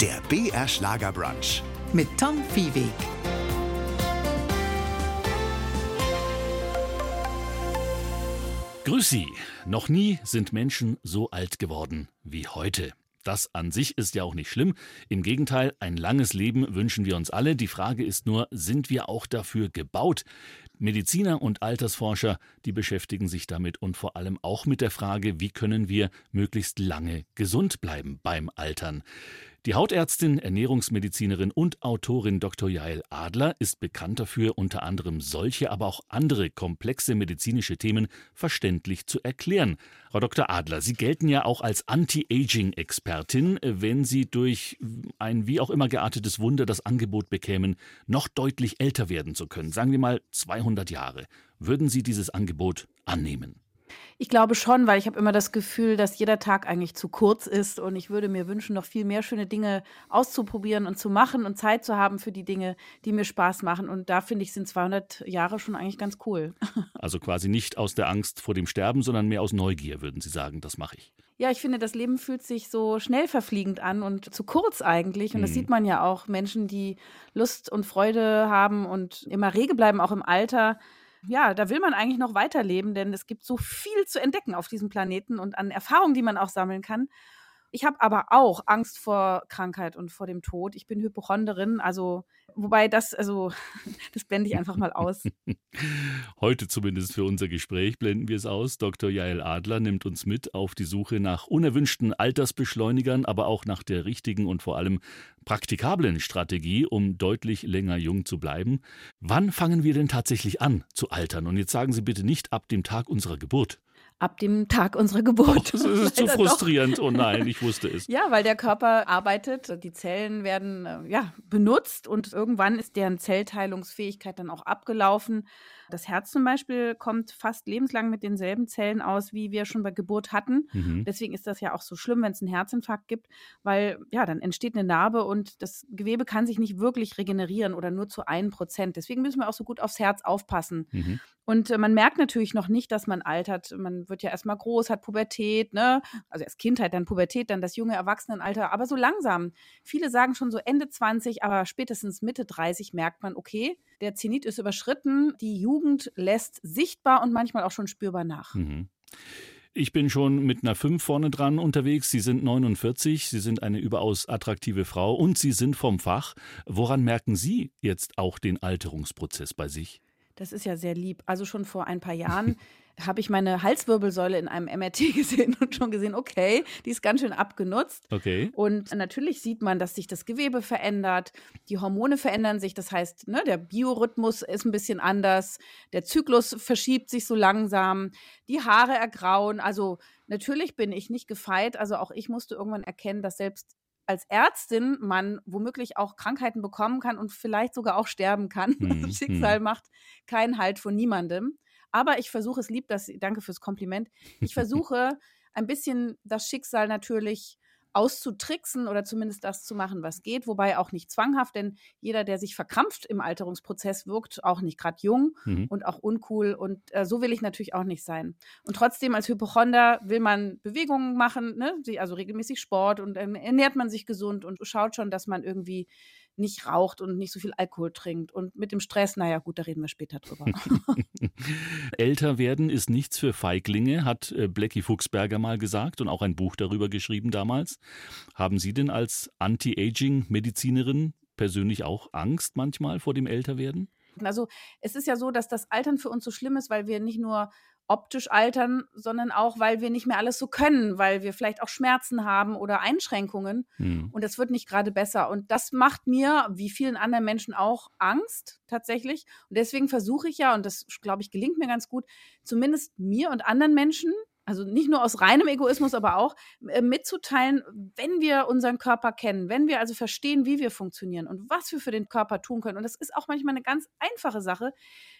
Der BR Schlagerbrunch. mit Tom Viehweg. Grüß Sie. Noch nie sind Menschen so alt geworden wie heute. Das an sich ist ja auch nicht schlimm. Im Gegenteil, ein langes Leben wünschen wir uns alle. Die Frage ist nur, sind wir auch dafür gebaut? Mediziner und Altersforscher, die beschäftigen sich damit und vor allem auch mit der Frage, wie können wir möglichst lange gesund bleiben beim Altern. Die Hautärztin, Ernährungsmedizinerin und Autorin Dr. Jael Adler ist bekannt dafür, unter anderem solche, aber auch andere komplexe medizinische Themen verständlich zu erklären. Frau Dr. Adler, Sie gelten ja auch als Anti-Aging-Expertin, wenn Sie durch ein wie auch immer geartetes Wunder das Angebot bekämen, noch deutlich älter werden zu können, sagen wir mal 200 Jahre. Würden Sie dieses Angebot annehmen? Ich glaube schon, weil ich habe immer das Gefühl, dass jeder Tag eigentlich zu kurz ist und ich würde mir wünschen, noch viel mehr schöne Dinge auszuprobieren und zu machen und Zeit zu haben für die Dinge, die mir Spaß machen. Und da finde ich, sind 200 Jahre schon eigentlich ganz cool. Also quasi nicht aus der Angst vor dem Sterben, sondern mehr aus Neugier, würden Sie sagen, das mache ich. Ja, ich finde, das Leben fühlt sich so schnell verfliegend an und zu kurz eigentlich. Und das Mhm. sieht man ja auch. Menschen, die Lust und Freude haben und immer rege bleiben, auch im Alter. Ja, da will man eigentlich noch weiterleben, denn es gibt so viel zu entdecken auf diesem Planeten und an Erfahrungen, die man auch sammeln kann. Ich habe aber auch Angst vor Krankheit und vor dem Tod. Ich bin Hypochonderin, also wobei das, also das blende ich einfach mal aus. Heute zumindest für unser Gespräch blenden wir es aus. Dr. Jael Adler nimmt uns mit auf die Suche nach unerwünschten Altersbeschleunigern, aber auch nach der richtigen und vor allem praktikablen Strategie, um deutlich länger jung zu bleiben. Wann fangen wir denn tatsächlich an zu altern? Und jetzt sagen Sie bitte nicht ab dem Tag unserer Geburt. Ab dem Tag unserer Geburt. Das ist zu Leider doch. frustrierend. Oh nein, ich wusste es. Ja, weil der Körper arbeitet, die Zellen werden äh, ja, benutzt und irgendwann ist deren Zellteilungsfähigkeit dann auch abgelaufen. Das Herz zum Beispiel kommt fast lebenslang mit denselben Zellen aus, wie wir schon bei Geburt hatten. Mhm. Deswegen ist das ja auch so schlimm, wenn es einen Herzinfarkt gibt, weil ja, dann entsteht eine Narbe und das Gewebe kann sich nicht wirklich regenerieren oder nur zu einem Prozent. Deswegen müssen wir auch so gut aufs Herz aufpassen. Mhm. Und äh, man merkt natürlich noch nicht, dass man altert. Man wird ja erstmal groß, hat Pubertät, ne? Also erst Kindheit, dann Pubertät, dann das junge Erwachsenenalter, aber so langsam. Viele sagen schon so Ende 20, aber spätestens Mitte 30 merkt man, okay, der Zenit ist überschritten, die Jugend lässt sichtbar und manchmal auch schon spürbar nach. Mhm. Ich bin schon mit einer 5 vorne dran unterwegs. Sie sind 49, Sie sind eine überaus attraktive Frau und Sie sind vom Fach. Woran merken Sie jetzt auch den Alterungsprozess bei sich? Das ist ja sehr lieb. Also schon vor ein paar Jahren habe ich meine Halswirbelsäule in einem MRT gesehen und schon gesehen, okay, die ist ganz schön abgenutzt. Okay. Und natürlich sieht man, dass sich das Gewebe verändert, die Hormone verändern sich, das heißt, ne, der Biorhythmus ist ein bisschen anders, der Zyklus verschiebt sich so langsam, die Haare ergrauen. Also natürlich bin ich nicht gefeit, also auch ich musste irgendwann erkennen, dass selbst als Ärztin man womöglich auch Krankheiten bekommen kann und vielleicht sogar auch sterben kann. Hm, Das Schicksal macht keinen Halt vor niemandem. Aber ich versuche es lieb, dass, danke fürs Kompliment. Ich versuche ein bisschen das Schicksal natürlich auszutricksen oder zumindest das zu machen, was geht, wobei auch nicht zwanghaft, denn jeder, der sich verkrampft im Alterungsprozess, wirkt auch nicht gerade jung Mhm. und auch uncool und äh, so will ich natürlich auch nicht sein. Und trotzdem als Hypochonder will man Bewegungen machen, ne? Also regelmäßig Sport und dann ernährt man sich gesund und schaut schon, dass man irgendwie nicht raucht und nicht so viel Alkohol trinkt. Und mit dem Stress, naja gut, da reden wir später drüber. Älter werden ist nichts für Feiglinge, hat äh, Blackie Fuchsberger mal gesagt und auch ein Buch darüber geschrieben damals. Haben Sie denn als Anti-Aging-Medizinerin persönlich auch Angst manchmal vor dem Älterwerden? Also es ist ja so, dass das Altern für uns so schlimm ist, weil wir nicht nur optisch altern, sondern auch, weil wir nicht mehr alles so können, weil wir vielleicht auch Schmerzen haben oder Einschränkungen. Hm. Und das wird nicht gerade besser. Und das macht mir, wie vielen anderen Menschen auch, Angst tatsächlich. Und deswegen versuche ich ja, und das, glaube ich, gelingt mir ganz gut, zumindest mir und anderen Menschen, also nicht nur aus reinem Egoismus, aber auch äh, mitzuteilen, wenn wir unseren Körper kennen, wenn wir also verstehen, wie wir funktionieren und was wir für den Körper tun können. Und das ist auch manchmal eine ganz einfache Sache,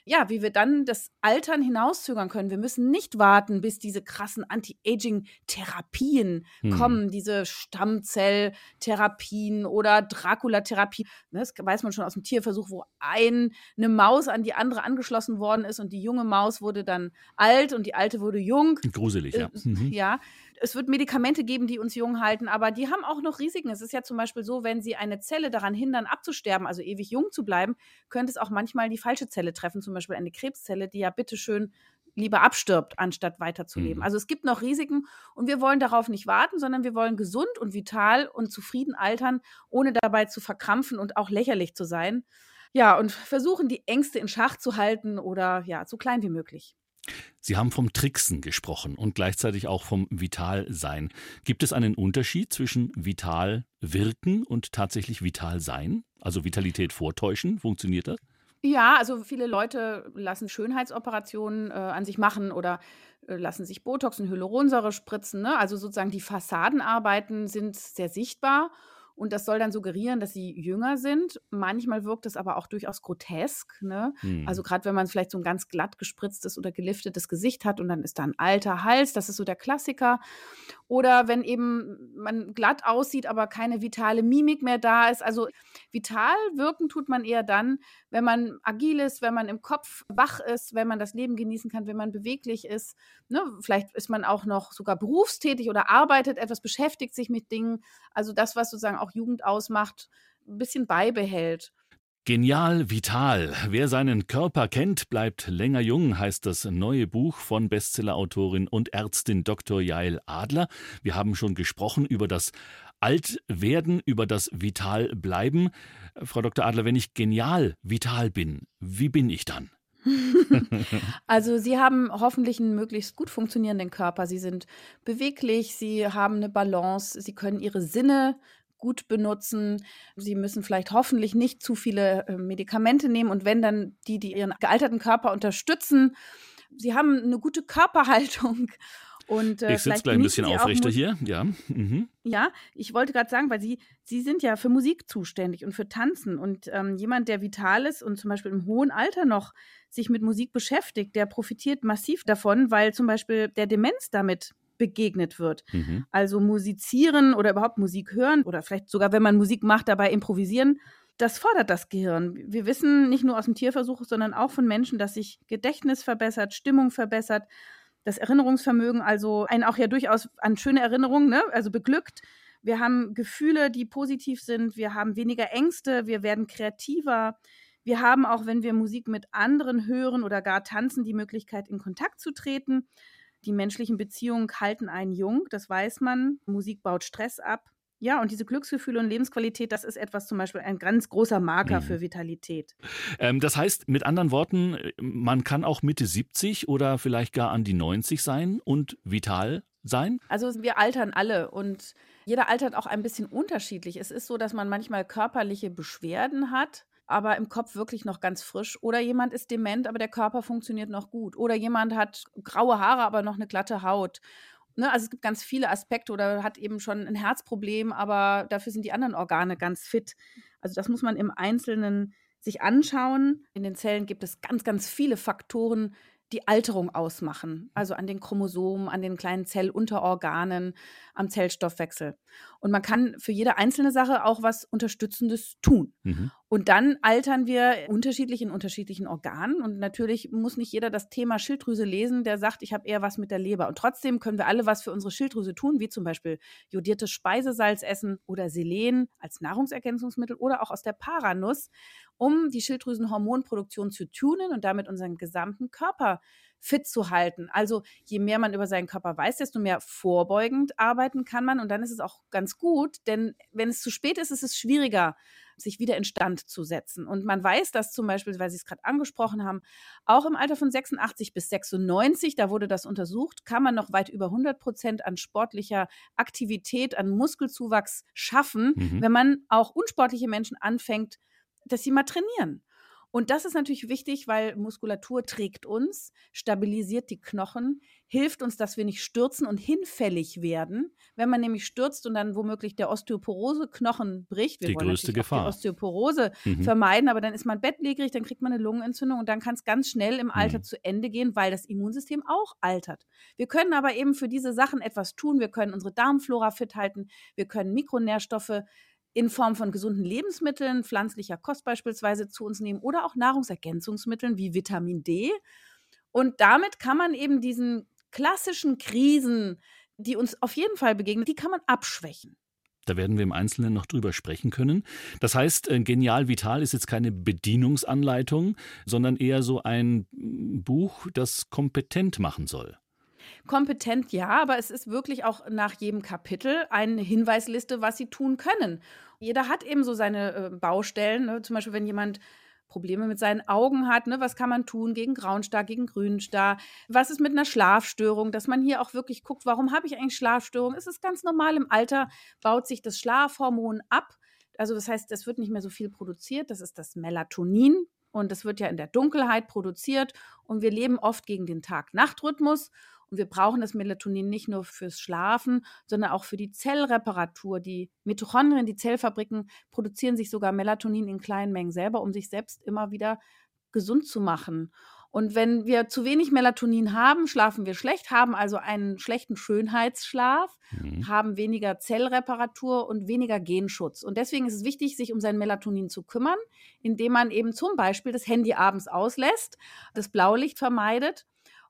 ja, wie wir dann das Altern hinauszögern können. Wir müssen nicht warten, bis diese krassen Anti-Aging-Therapien Hm. kommen, diese Stammzelltherapien oder Dracula-Therapie. Ne, Das weiß man schon aus dem Tierversuch, wo ein, eine Maus an die andere angeschlossen worden ist und die junge Maus wurde dann alt und die alte wurde jung. Ein gruseliger gruselig, ja. Äh, mhm. Ja, es wird Medikamente geben, die uns jung halten, aber die haben auch noch Risiken. Es ist ja zum Beispiel so, wenn sie eine Zelle daran hindern, abzusterben, also ewig jung zu bleiben, könnte es auch manchmal die falsche Zelle treffen, zum Beispiel eine Krebszelle, die ja bitteschön lieber abstirbt, anstatt weiterzuleben. Mhm. Also es gibt noch Risiken und wir wollen darauf nicht warten, sondern wir wollen gesund und vital und zufrieden altern, ohne dabei zu verkrampfen und auch lächerlich zu sein. Ja, und versuchen die Ängste in Schach zu halten oder ja, so klein wie möglich. Sie haben vom Tricksen gesprochen und gleichzeitig auch vom Vitalsein. Gibt es einen Unterschied zwischen vital wirken und tatsächlich vital sein? Also Vitalität vortäuschen, funktioniert das? Ja, also viele Leute lassen Schönheitsoperationen äh, an sich machen oder äh, lassen sich Botox und Hyaluronsäure spritzen. Ne? Also sozusagen die Fassadenarbeiten sind sehr sichtbar und das soll dann suggerieren, dass sie jünger sind. Manchmal wirkt es aber auch durchaus grotesk. Ne? Mhm. Also gerade wenn man vielleicht so ein ganz glatt gespritztes oder geliftetes Gesicht hat und dann ist da ein alter Hals, das ist so der Klassiker. Oder wenn eben man glatt aussieht, aber keine vitale Mimik mehr da ist. Also vital wirken tut man eher dann, wenn man agil ist, wenn man im Kopf wach ist, wenn man das Leben genießen kann, wenn man beweglich ist. Ne? Vielleicht ist man auch noch sogar berufstätig oder arbeitet etwas, beschäftigt sich mit Dingen. Also das, was sozusagen auch Jugend ausmacht, ein bisschen beibehält. Genial, vital. Wer seinen Körper kennt, bleibt länger jung, heißt das neue Buch von Bestsellerautorin und Ärztin Dr. Jael Adler. Wir haben schon gesprochen über das Altwerden, über das Vitalbleiben. Frau Dr. Adler, wenn ich genial vital bin, wie bin ich dann? also Sie haben hoffentlich einen möglichst gut funktionierenden Körper. Sie sind beweglich, Sie haben eine Balance, Sie können Ihre Sinne gut benutzen. Sie müssen vielleicht hoffentlich nicht zu viele äh, Medikamente nehmen und wenn dann die, die ihren gealterten Körper unterstützen. Sie haben eine gute Körperhaltung. Und, äh, ich sitze gleich ein bisschen aufrechter hier, ja. Mhm. Ja, ich wollte gerade sagen, weil Sie, Sie sind ja für Musik zuständig und für Tanzen. Und ähm, jemand, der vital ist und zum Beispiel im hohen Alter noch sich mit Musik beschäftigt, der profitiert massiv davon, weil zum Beispiel der Demenz damit begegnet wird. Mhm. Also musizieren oder überhaupt Musik hören oder vielleicht sogar, wenn man Musik macht, dabei improvisieren, das fordert das Gehirn. Wir wissen nicht nur aus dem Tierversuch, sondern auch von Menschen, dass sich Gedächtnis verbessert, Stimmung verbessert, das Erinnerungsvermögen, also einen auch ja durchaus an schöne Erinnerungen, ne? also beglückt. Wir haben Gefühle, die positiv sind, wir haben weniger Ängste, wir werden kreativer. Wir haben auch, wenn wir Musik mit anderen hören oder gar tanzen, die Möglichkeit, in Kontakt zu treten. Die menschlichen Beziehungen halten einen jung, das weiß man. Musik baut Stress ab. Ja, und diese Glücksgefühle und Lebensqualität, das ist etwas zum Beispiel ein ganz großer Marker mhm. für Vitalität. Ähm, das heißt, mit anderen Worten, man kann auch Mitte 70 oder vielleicht gar an die 90 sein und vital sein? Also wir altern alle und jeder altert auch ein bisschen unterschiedlich. Es ist so, dass man manchmal körperliche Beschwerden hat aber im Kopf wirklich noch ganz frisch. Oder jemand ist dement, aber der Körper funktioniert noch gut. Oder jemand hat graue Haare, aber noch eine glatte Haut. Ne, also es gibt ganz viele Aspekte oder hat eben schon ein Herzproblem, aber dafür sind die anderen Organe ganz fit. Also das muss man im Einzelnen sich anschauen. In den Zellen gibt es ganz, ganz viele Faktoren, die Alterung ausmachen. Also an den Chromosomen, an den kleinen Zellunterorganen, am Zellstoffwechsel. Und man kann für jede einzelne Sache auch was Unterstützendes tun. Mhm. Und dann altern wir unterschiedlich in unterschiedlichen Organen. Und natürlich muss nicht jeder das Thema Schilddrüse lesen, der sagt, ich habe eher was mit der Leber. Und trotzdem können wir alle was für unsere Schilddrüse tun, wie zum Beispiel jodiertes Speisesalz essen oder Selen als Nahrungsergänzungsmittel oder auch aus der Paranuss, um die Schilddrüsenhormonproduktion zu tunen und damit unseren gesamten Körper fit zu halten. Also je mehr man über seinen Körper weiß, desto mehr vorbeugend arbeiten kann man. Und dann ist es auch ganz gut, denn wenn es zu spät ist, ist es schwieriger, sich wieder instand zu setzen. Und man weiß, dass zum Beispiel, weil Sie es gerade angesprochen haben, auch im Alter von 86 bis 96, da wurde das untersucht, kann man noch weit über 100 Prozent an sportlicher Aktivität, an Muskelzuwachs schaffen, mhm. wenn man auch unsportliche Menschen anfängt, dass sie mal trainieren. Und das ist natürlich wichtig, weil Muskulatur trägt uns, stabilisiert die Knochen, hilft uns, dass wir nicht stürzen und hinfällig werden. Wenn man nämlich stürzt und dann womöglich der Osteoporose-Knochen bricht, wir die wollen größte Gefahr. die Osteoporose mhm. vermeiden, aber dann ist man bettlägerig, dann kriegt man eine Lungenentzündung und dann kann es ganz schnell im Alter mhm. zu Ende gehen, weil das Immunsystem auch altert. Wir können aber eben für diese Sachen etwas tun. Wir können unsere Darmflora fit halten, wir können Mikronährstoffe in Form von gesunden Lebensmitteln, pflanzlicher Kost beispielsweise zu uns nehmen oder auch Nahrungsergänzungsmitteln wie Vitamin D. Und damit kann man eben diesen klassischen Krisen, die uns auf jeden Fall begegnen, die kann man abschwächen. Da werden wir im Einzelnen noch drüber sprechen können. Das heißt, äh, Genial Vital ist jetzt keine Bedienungsanleitung, sondern eher so ein Buch, das kompetent machen soll. Kompetent ja, aber es ist wirklich auch nach jedem Kapitel eine Hinweisliste, was sie tun können. Jeder hat eben so seine äh, Baustellen. Ne? Zum Beispiel, wenn jemand Probleme mit seinen Augen hat, ne? was kann man tun gegen Grauenstar, gegen Grünstar? Was ist mit einer Schlafstörung, dass man hier auch wirklich guckt, warum habe ich eigentlich Schlafstörungen? Es ist ganz normal, im Alter baut sich das Schlafhormon ab. Also das heißt, es wird nicht mehr so viel produziert, das ist das Melatonin und das wird ja in der Dunkelheit produziert und wir leben oft gegen den Tag-Nacht-Rhythmus und wir brauchen das Melatonin nicht nur fürs Schlafen, sondern auch für die Zellreparatur. Die Mitochondrien, die Zellfabriken produzieren sich sogar Melatonin in kleinen Mengen selber, um sich selbst immer wieder gesund zu machen. Und wenn wir zu wenig Melatonin haben, schlafen wir schlecht, haben also einen schlechten Schönheitsschlaf, mhm. haben weniger Zellreparatur und weniger Genschutz. Und deswegen ist es wichtig, sich um sein Melatonin zu kümmern, indem man eben zum Beispiel das Handy abends auslässt, das Blaulicht vermeidet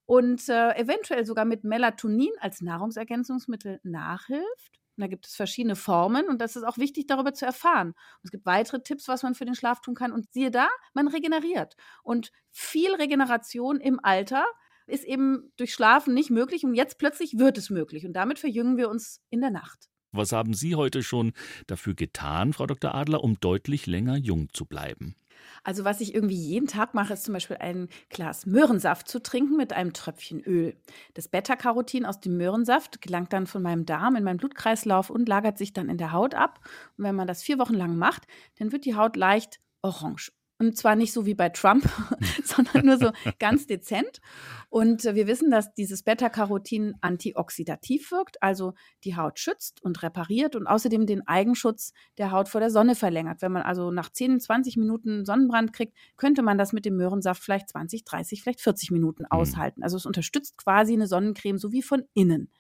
und äh, eventuell sogar mit Melatonin als Nahrungsergänzungsmittel nachhilft. Und da gibt es verschiedene Formen und das ist auch wichtig, darüber zu erfahren. Und es gibt weitere Tipps, was man für den Schlaf tun kann. Und siehe da, man regeneriert. Und viel Regeneration im Alter ist eben durch Schlafen nicht möglich und jetzt plötzlich wird es möglich. Und damit verjüngen wir uns in der Nacht. Was haben Sie heute schon dafür getan, Frau Dr. Adler, um deutlich länger jung zu bleiben? Also was ich irgendwie jeden Tag mache, ist zum Beispiel ein Glas Möhrensaft zu trinken mit einem Tröpfchen Öl. Das Beta-Carotin aus dem Möhrensaft gelangt dann von meinem Darm in meinen Blutkreislauf und lagert sich dann in der Haut ab. Und wenn man das vier Wochen lang macht, dann wird die Haut leicht orange. Und zwar nicht so wie bei Trump, sondern nur so ganz dezent. Und wir wissen, dass dieses Beta-Carotin antioxidativ wirkt, also die Haut schützt und repariert und außerdem den Eigenschutz der Haut vor der Sonne verlängert. Wenn man also nach 10, 20 Minuten Sonnenbrand kriegt, könnte man das mit dem Möhrensaft vielleicht 20, 30, vielleicht 40 Minuten mhm. aushalten. Also es unterstützt quasi eine Sonnencreme so wie von innen.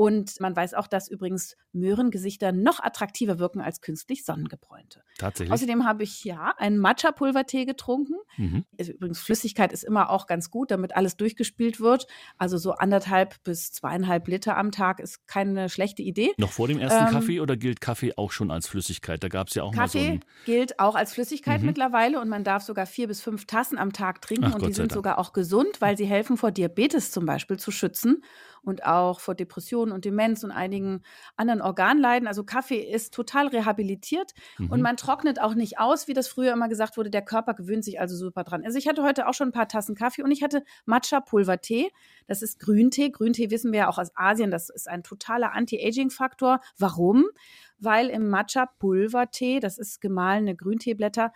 Und man weiß auch, dass übrigens Möhrengesichter noch attraktiver wirken als künstlich sonnengebräunte. Tatsächlich. Außerdem habe ich ja einen Matcha-Pulvertee getrunken. Mhm. Also übrigens, Flüssigkeit ist immer auch ganz gut, damit alles durchgespielt wird. Also so anderthalb bis zweieinhalb Liter am Tag ist keine schlechte Idee. Noch vor dem ersten ähm, Kaffee oder gilt Kaffee auch schon als Flüssigkeit? Da gab es ja auch Kaffee mal so einen gilt auch als Flüssigkeit mhm. mittlerweile und man darf sogar vier bis fünf Tassen am Tag trinken Ach, und Gott die sind sogar auch gesund, weil sie helfen vor Diabetes zum Beispiel zu schützen und auch vor Depressionen und Demenz und einigen anderen Organleiden. Also Kaffee ist total rehabilitiert mhm. und man trocknet auch nicht aus, wie das früher immer gesagt wurde. Der Körper gewöhnt sich also super dran. Also ich hatte heute auch schon ein paar Tassen Kaffee und ich hatte Matcha-Pulvertee. Das ist Grüntee. Grüntee wissen wir ja auch aus Asien, das ist ein totaler Anti-Aging-Faktor. Warum? Weil im Matcha-Pulvertee, das ist gemahlene Grünteeblätter,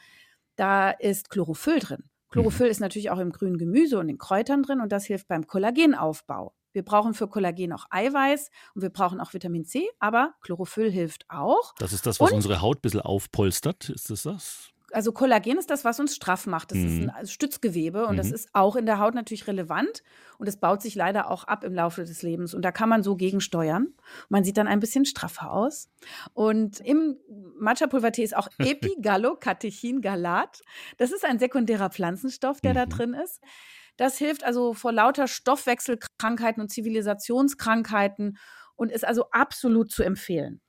da ist Chlorophyll drin. Chlorophyll mhm. ist natürlich auch im grünen Gemüse und in Kräutern drin und das hilft beim Kollagenaufbau. Wir brauchen für Kollagen auch Eiweiß und wir brauchen auch Vitamin C, aber Chlorophyll hilft auch. Das ist das, was und, unsere Haut ein bisschen aufpolstert. Ist das das? Also Kollagen ist das, was uns straff macht. Das mhm. ist ein also Stützgewebe und mhm. das ist auch in der Haut natürlich relevant und es baut sich leider auch ab im Laufe des Lebens und da kann man so gegensteuern. Man sieht dann ein bisschen straffer aus. Und im Matcha-Pulvertee ist auch Epigallocatechin-Galat. Das ist ein sekundärer Pflanzenstoff, der mhm. da drin ist. Das hilft also vor lauter Stoffwechselkrankheiten und Zivilisationskrankheiten und ist also absolut zu empfehlen.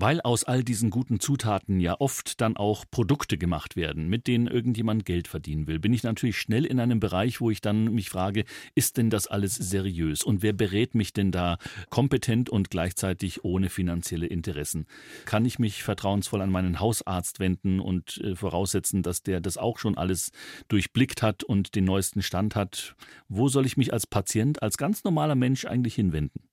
Weil aus all diesen guten Zutaten ja oft dann auch Produkte gemacht werden, mit denen irgendjemand Geld verdienen will, bin ich natürlich schnell in einem Bereich, wo ich dann mich frage, ist denn das alles seriös und wer berät mich denn da kompetent und gleichzeitig ohne finanzielle Interessen? Kann ich mich vertrauensvoll an meinen Hausarzt wenden und äh, voraussetzen, dass der das auch schon alles durchblickt hat und den neuesten Stand hat? Wo soll ich mich als Patient, als ganz normaler Mensch eigentlich hinwenden?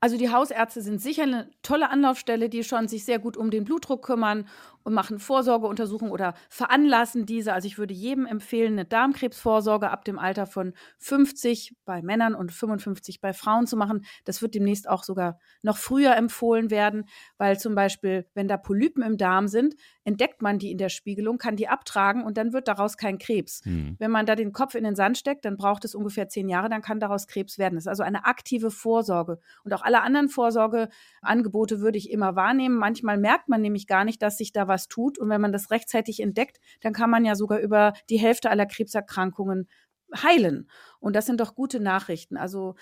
Also die Hausärzte sind sicher eine tolle Anlaufstelle, die schon sich sehr gut um den Blutdruck kümmern und machen Vorsorgeuntersuchungen oder veranlassen diese. Also ich würde jedem empfehlen, eine Darmkrebsvorsorge ab dem Alter von 50 bei Männern und 55 bei Frauen zu machen. Das wird demnächst auch sogar noch früher empfohlen werden, weil zum Beispiel, wenn da Polypen im Darm sind, entdeckt man die in der Spiegelung, kann die abtragen und dann wird daraus kein Krebs. Mhm. Wenn man da den Kopf in den Sand steckt, dann braucht es ungefähr zehn Jahre, dann kann daraus Krebs werden. Das ist also eine aktive Vorsorge. Und auch alle anderen Vorsorgeangebote würde ich immer wahrnehmen. Manchmal merkt man nämlich gar nicht, dass sich da was tut. Und wenn man das rechtzeitig entdeckt, dann kann man ja sogar über die Hälfte aller Krebserkrankungen heilen. Und das sind doch gute Nachrichten. Also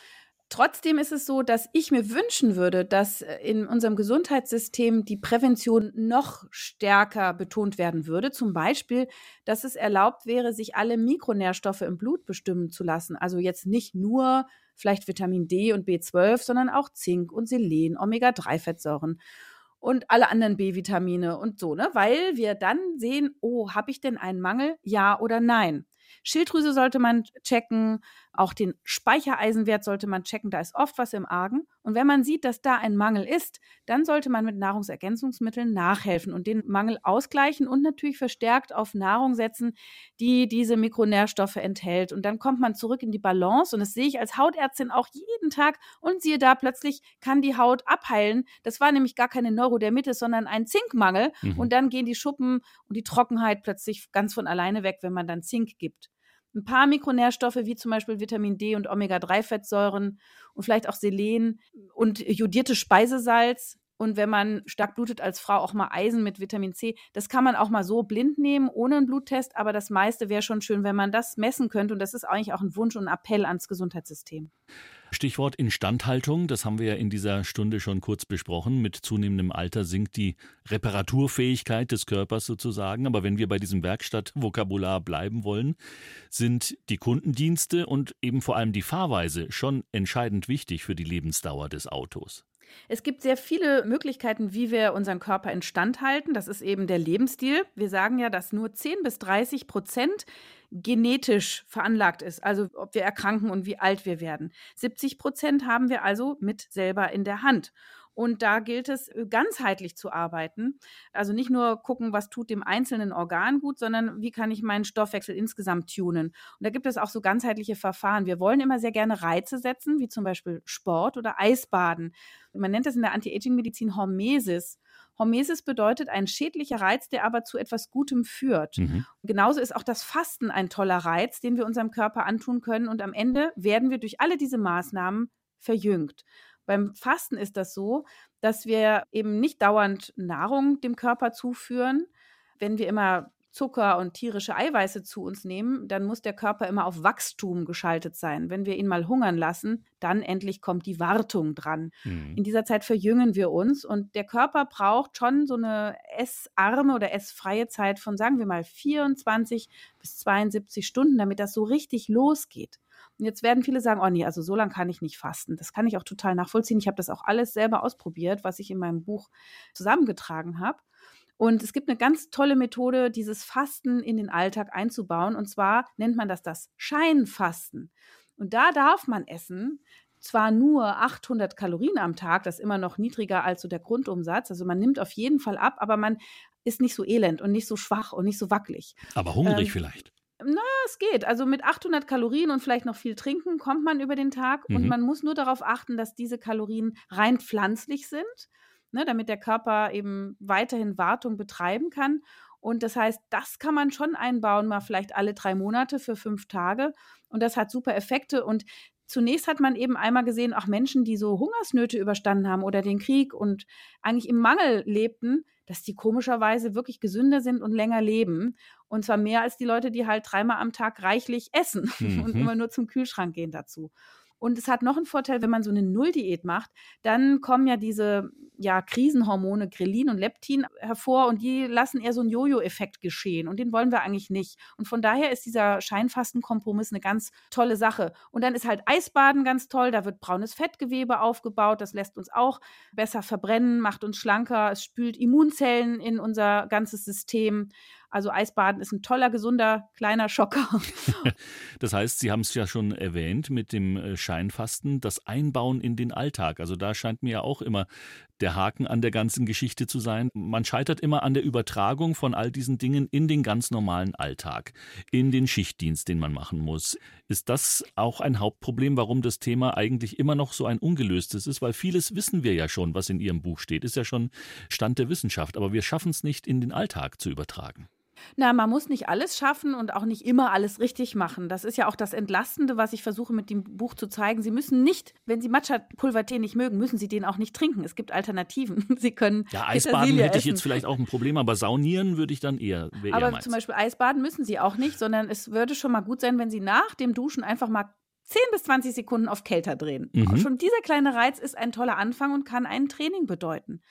Trotzdem ist es so, dass ich mir wünschen würde, dass äh, in unserem Gesundheitssystem die Prävention noch stärker betont werden würde. Zum Beispiel, dass es erlaubt wäre, sich alle Mikronährstoffe im Blut bestimmen zu lassen. Also jetzt nicht nur vielleicht Vitamin D und B12, sondern auch Zink und Selen, Omega-3-Fettsäuren und alle anderen B-Vitamine und so, ne? Weil wir dann sehen, oh, habe ich denn einen Mangel? Ja oder nein? Schilddrüse sollte man checken, auch den Speichereisenwert sollte man checken, da ist oft was im Argen. Und wenn man sieht, dass da ein Mangel ist, dann sollte man mit Nahrungsergänzungsmitteln nachhelfen und den Mangel ausgleichen und natürlich verstärkt auf Nahrung setzen, die diese Mikronährstoffe enthält. Und dann kommt man zurück in die Balance und das sehe ich als Hautärztin auch jeden Tag und siehe da, plötzlich kann die Haut abheilen. Das war nämlich gar keine Neurodermitis, sondern ein Zinkmangel. Mhm. Und dann gehen die Schuppen und die Trockenheit plötzlich ganz von alleine weg, wenn man dann Zink gibt ein paar Mikronährstoffe wie zum Beispiel Vitamin D und Omega-3-Fettsäuren und vielleicht auch Selen und jodiertes Speisesalz. Und wenn man stark blutet als Frau, auch mal Eisen mit Vitamin C. Das kann man auch mal so blind nehmen, ohne einen Bluttest. Aber das meiste wäre schon schön, wenn man das messen könnte. Und das ist eigentlich auch ein Wunsch und ein Appell ans Gesundheitssystem. Stichwort Instandhaltung, das haben wir ja in dieser Stunde schon kurz besprochen. Mit zunehmendem Alter sinkt die Reparaturfähigkeit des Körpers sozusagen. Aber wenn wir bei diesem Werkstattvokabular bleiben wollen, sind die Kundendienste und eben vor allem die Fahrweise schon entscheidend wichtig für die Lebensdauer des Autos. Es gibt sehr viele Möglichkeiten, wie wir unseren Körper instand halten. Das ist eben der Lebensstil. Wir sagen ja, dass nur 10 bis 30 Prozent genetisch veranlagt ist, also ob wir erkranken und wie alt wir werden. 70 Prozent haben wir also mit selber in der Hand. Und da gilt es, äh, ganzheitlich zu arbeiten. Also nicht nur gucken, was tut dem einzelnen Organ gut, sondern wie kann ich meinen Stoffwechsel insgesamt tunen. Und da gibt es auch so ganzheitliche Verfahren. Wir wollen immer sehr gerne Reize setzen, wie zum Beispiel Sport oder Eisbaden. Man nennt das in der Anti-Aging-Medizin Hormesis. Hormesis bedeutet ein schädlicher Reiz, der aber zu etwas Gutem führt. Mhm. Genauso ist auch das Fasten ein toller Reiz, den wir unserem Körper antun können. Und am Ende werden wir durch alle diese Maßnahmen verjüngt. Beim Fasten ist das so, dass wir eben nicht dauernd Nahrung dem Körper zuführen. Wenn wir immer Zucker und tierische Eiweiße zu uns nehmen, dann muss der Körper immer auf Wachstum geschaltet sein. Wenn wir ihn mal hungern lassen, dann endlich kommt die Wartung dran. Mhm. In dieser Zeit verjüngen wir uns und der Körper braucht schon so eine essarme oder essfreie Zeit von, sagen wir mal, 24 bis 72 Stunden, damit das so richtig losgeht. Jetzt werden viele sagen, oh nee, also so lange kann ich nicht fasten. Das kann ich auch total nachvollziehen. Ich habe das auch alles selber ausprobiert, was ich in meinem Buch zusammengetragen habe. Und es gibt eine ganz tolle Methode, dieses Fasten in den Alltag einzubauen. Und zwar nennt man das das Scheinfasten. Und da darf man essen, zwar nur 800 Kalorien am Tag, das ist immer noch niedriger als so der Grundumsatz. Also man nimmt auf jeden Fall ab, aber man ist nicht so elend und nicht so schwach und nicht so wackelig. Aber hungrig ähm, vielleicht. Na, es geht. Also mit 800 Kalorien und vielleicht noch viel trinken kommt man über den Tag. Mhm. Und man muss nur darauf achten, dass diese Kalorien rein pflanzlich sind, ne, damit der Körper eben weiterhin Wartung betreiben kann. Und das heißt, das kann man schon einbauen, mal vielleicht alle drei Monate für fünf Tage. Und das hat super Effekte. Und zunächst hat man eben einmal gesehen, auch Menschen, die so Hungersnöte überstanden haben oder den Krieg und eigentlich im Mangel lebten, dass die komischerweise wirklich gesünder sind und länger leben. Und zwar mehr als die Leute, die halt dreimal am Tag reichlich essen mhm. und immer nur zum Kühlschrank gehen dazu. Und es hat noch einen Vorteil, wenn man so eine Nulldiät macht, dann kommen ja diese ja, Krisenhormone Grelin und Leptin hervor und die lassen eher so einen Jojo-Effekt geschehen und den wollen wir eigentlich nicht. Und von daher ist dieser Scheinfastenkompromiss eine ganz tolle Sache. Und dann ist halt Eisbaden ganz toll, da wird braunes Fettgewebe aufgebaut, das lässt uns auch besser verbrennen, macht uns schlanker, es spült Immunzellen in unser ganzes System. Also Eisbaden ist ein toller, gesunder, kleiner Schocker. das heißt, Sie haben es ja schon erwähnt mit dem äh, Scheinfasten, das Einbauen in den Alltag. Also da scheint mir ja auch immer der Haken an der ganzen Geschichte zu sein. Man scheitert immer an der Übertragung von all diesen Dingen in den ganz normalen Alltag, in den Schichtdienst, den man machen muss. Ist das auch ein Hauptproblem, warum das Thema eigentlich immer noch so ein ungelöstes ist? Weil vieles wissen wir ja schon, was in Ihrem Buch steht, ist ja schon Stand der Wissenschaft, aber wir schaffen es nicht in den Alltag zu übertragen. Na, man muss nicht alles schaffen und auch nicht immer alles richtig machen. Das ist ja auch das Entlastende, was ich versuche mit dem Buch zu zeigen. Sie müssen nicht, wenn Sie Matcha-Pulvertee nicht mögen, müssen Sie den auch nicht trinken. Es gibt Alternativen. Sie können Ja, Eisbaden hätte ich jetzt vielleicht auch ein Problem, aber saunieren würde ich dann eher. Aber eher zum Beispiel Eisbaden müssen Sie auch nicht, sondern es würde schon mal gut sein, wenn Sie nach dem Duschen einfach mal 10 bis 20 Sekunden auf Kälter drehen. Mhm. Schon dieser kleine Reiz ist ein toller Anfang und kann ein Training bedeuten.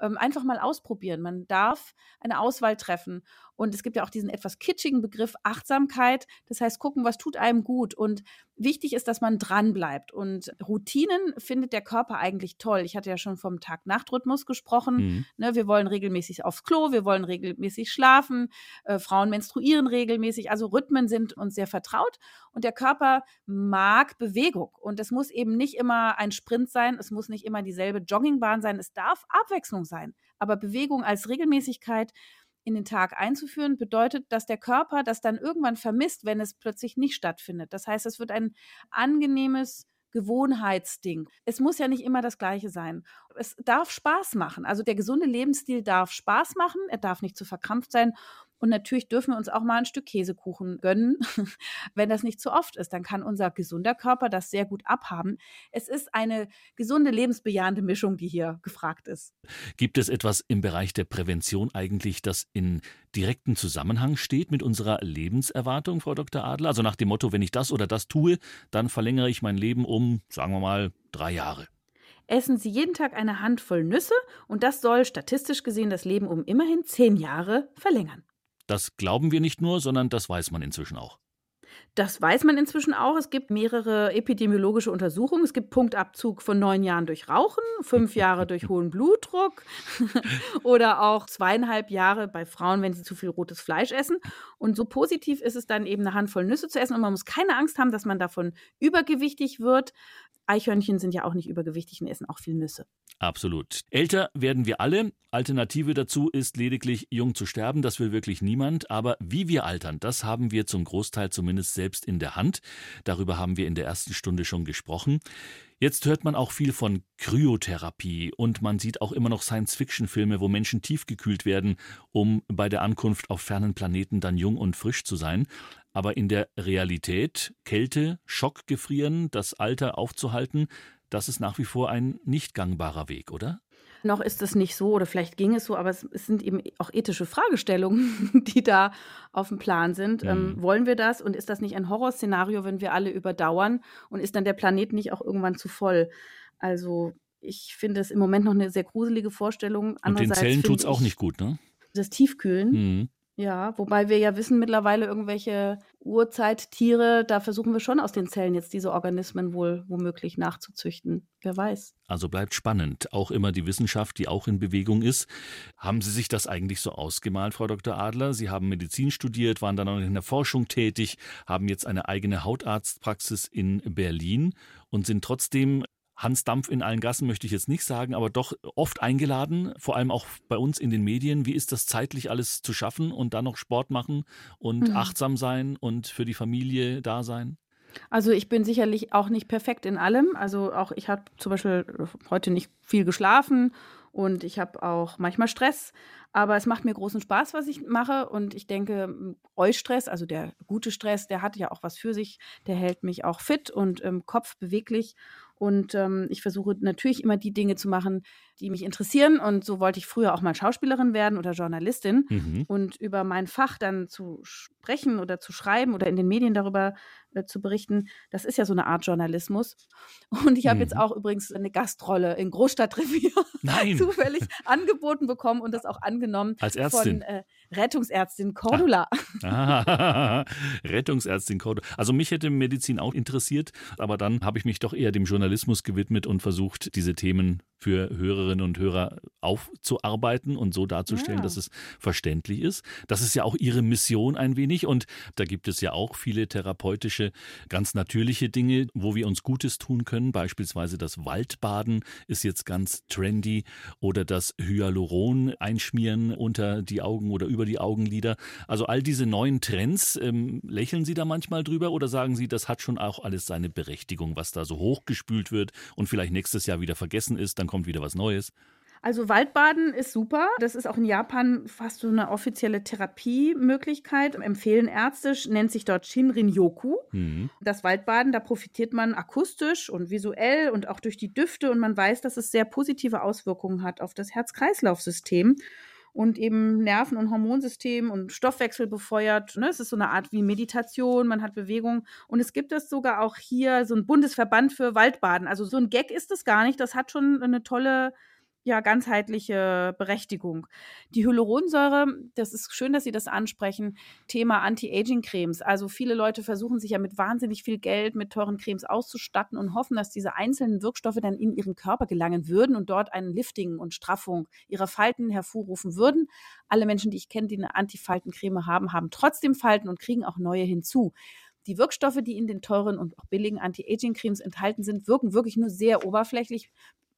Ähm, einfach mal ausprobieren. Man darf eine Auswahl treffen. Und es gibt ja auch diesen etwas kitschigen Begriff Achtsamkeit. Das heißt, gucken, was tut einem gut. Und wichtig ist, dass man dran bleibt. Und Routinen findet der Körper eigentlich toll. Ich hatte ja schon vom Tag-Nacht-Rhythmus gesprochen. Mhm. Ne, wir wollen regelmäßig aufs Klo, wir wollen regelmäßig schlafen. Äh, Frauen menstruieren regelmäßig. Also Rhythmen sind uns sehr vertraut. Und der Körper mag Bewegung. Und es muss eben nicht immer ein Sprint sein. Es muss nicht immer dieselbe Joggingbahn sein. Es darf Abwechslung sein. Aber Bewegung als Regelmäßigkeit in den Tag einzuführen, bedeutet, dass der Körper das dann irgendwann vermisst, wenn es plötzlich nicht stattfindet. Das heißt, es wird ein angenehmes Gewohnheitsding. Es muss ja nicht immer das Gleiche sein. Es darf Spaß machen. Also der gesunde Lebensstil darf Spaß machen. Er darf nicht zu verkrampft sein. Und natürlich dürfen wir uns auch mal ein Stück Käsekuchen gönnen, wenn das nicht zu oft ist. Dann kann unser gesunder Körper das sehr gut abhaben. Es ist eine gesunde, lebensbejahende Mischung, die hier gefragt ist. Gibt es etwas im Bereich der Prävention eigentlich, das in direkten Zusammenhang steht mit unserer Lebenserwartung, Frau Dr. Adler? Also nach dem Motto, wenn ich das oder das tue, dann verlängere ich mein Leben um, sagen wir mal, drei Jahre. Essen Sie jeden Tag eine Handvoll Nüsse und das soll statistisch gesehen das Leben um immerhin zehn Jahre verlängern. Das glauben wir nicht nur, sondern das weiß man inzwischen auch. Das weiß man inzwischen auch. Es gibt mehrere epidemiologische Untersuchungen. Es gibt Punktabzug von neun Jahren durch Rauchen, fünf Jahre durch hohen Blutdruck oder auch zweieinhalb Jahre bei Frauen, wenn sie zu viel rotes Fleisch essen. Und so positiv ist es dann eben eine Handvoll Nüsse zu essen. Und man muss keine Angst haben, dass man davon übergewichtig wird. Eichhörnchen sind ja auch nicht übergewichtig und essen auch viel Nüsse. Absolut. Älter werden wir alle. Alternative dazu ist lediglich jung zu sterben. Das will wirklich niemand. Aber wie wir altern, das haben wir zum Großteil zumindest selbst in der Hand. Darüber haben wir in der ersten Stunde schon gesprochen. Jetzt hört man auch viel von Kryotherapie und man sieht auch immer noch Science-Fiction-Filme, wo Menschen tiefgekühlt werden, um bei der Ankunft auf fernen Planeten dann jung und frisch zu sein. Aber in der Realität, Kälte, Schockgefrieren, das Alter aufzuhalten, das ist nach wie vor ein nicht gangbarer Weg, oder? Noch ist es nicht so oder vielleicht ging es so, aber es, es sind eben auch ethische Fragestellungen, die da auf dem Plan sind. Mhm. Ähm, wollen wir das und ist das nicht ein Horrorszenario, wenn wir alle überdauern und ist dann der Planet nicht auch irgendwann zu voll? Also ich finde es im Moment noch eine sehr gruselige Vorstellung. Und den Zellen tut es auch ich nicht gut, ne? Das Tiefkühlen. Mhm. Ja, wobei wir ja wissen mittlerweile irgendwelche Urzeittiere, da versuchen wir schon aus den Zellen jetzt diese Organismen wohl womöglich nachzuzüchten. Wer weiß. Also bleibt spannend. Auch immer die Wissenschaft, die auch in Bewegung ist. Haben Sie sich das eigentlich so ausgemalt, Frau Dr. Adler? Sie haben Medizin studiert, waren dann auch in der Forschung tätig, haben jetzt eine eigene Hautarztpraxis in Berlin und sind trotzdem Hans Dampf in allen Gassen möchte ich jetzt nicht sagen, aber doch oft eingeladen, vor allem auch bei uns in den Medien. Wie ist das zeitlich alles zu schaffen und dann noch Sport machen und Mhm. achtsam sein und für die Familie da sein? Also ich bin sicherlich auch nicht perfekt in allem. Also auch ich habe zum Beispiel heute nicht viel geschlafen und ich habe auch manchmal Stress. Aber es macht mir großen Spaß, was ich mache. Und ich denke, Eustress, also der gute Stress, der hat ja auch was für sich. Der hält mich auch fit und im Kopf beweglich. Und ähm, ich versuche natürlich immer die Dinge zu machen, die mich interessieren. Und so wollte ich früher auch mal Schauspielerin werden oder Journalistin. Mhm. Und über mein Fach dann zu sprechen oder zu schreiben oder in den Medien darüber äh, zu berichten, das ist ja so eine Art Journalismus. Und ich habe jetzt Mhm. auch übrigens eine Gastrolle in Großstadtrevier zufällig angeboten bekommen und das auch angenommen Als von Ärztin. äh, Rettungsärztin Cordula. Ah, Rettungsärztin Cordo. Also mich hätte Medizin auch interessiert, aber dann habe ich mich doch eher dem Journalismus gewidmet und versucht, diese Themen für Hörerinnen und Hörer aufzuarbeiten und so darzustellen, Ja. dass es verständlich ist. Das ist ja auch Ihre Mission ein wenig und da gibt es ja auch viele therapeutische, ganz natürliche Dinge, wo wir uns Gutes tun können. Beispielsweise das Waldbaden ist jetzt ganz trendy oder das Hyaluron einschmieren unter die Augen oder über die Augenlider. Also all diese neuen Trends, ähm, lächeln Sie da manchmal drüber oder sagen Sie, das hat schon auch alles seine Berechtigung, was da so hochgespült wird und vielleicht nächstes Jahr wieder vergessen ist, dann kommt wieder was Neues? Also Waldbaden ist super. Das ist auch in Japan fast so eine offizielle Therapiemöglichkeit. Empfehlen Ärzte, nennt sich dort Shinrin-yoku. Mhm. Das Waldbaden, da profitiert man akustisch und visuell und auch durch die Düfte und man weiß, dass es sehr positive Auswirkungen hat auf das Herz-Kreislauf-System. und eben Nerven- und Hormonsystem und Stoffwechsel befeuert. Ne? Es ist so eine Art wie Meditation, man hat Bewegung. Und es gibt es sogar auch hier so ein Bundesverband für Waldbaden. Also so ein Gag ist es gar nicht. Das hat schon eine tolle ja, ganzheitliche Berechtigung. Die Hyaluronsäure, das ist schön, dass Sie das ansprechen, Thema Anti-Aging-Cremes. Also viele Leute versuchen sich ja mit wahnsinnig viel Geld mit teuren Cremes auszustatten und hoffen, dass diese einzelnen Wirkstoffe dann in ihren Körper gelangen würden und dort ein Lifting und Straffung ihrer Falten hervorrufen würden. Alle Menschen, die ich kenne, die eine Anti-Faltencreme haben, haben trotzdem Falten und kriegen auch neue hinzu. Die Wirkstoffe, die in den teuren und auch billigen Anti-Aging-Cremes enthalten sind, wirken wirklich nur sehr oberflächlich,